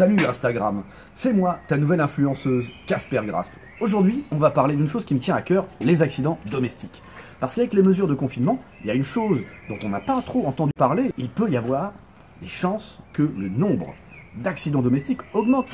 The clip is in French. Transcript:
Salut Instagram, c'est moi, ta nouvelle influenceuse, Casper Grasp. Aujourd'hui, on va parler d'une chose qui me tient à cœur, les accidents domestiques. Parce qu'avec les mesures de confinement, il y a une chose dont on n'a pas trop entendu parler, il peut y avoir des chances que le nombre d'accidents domestiques augmente.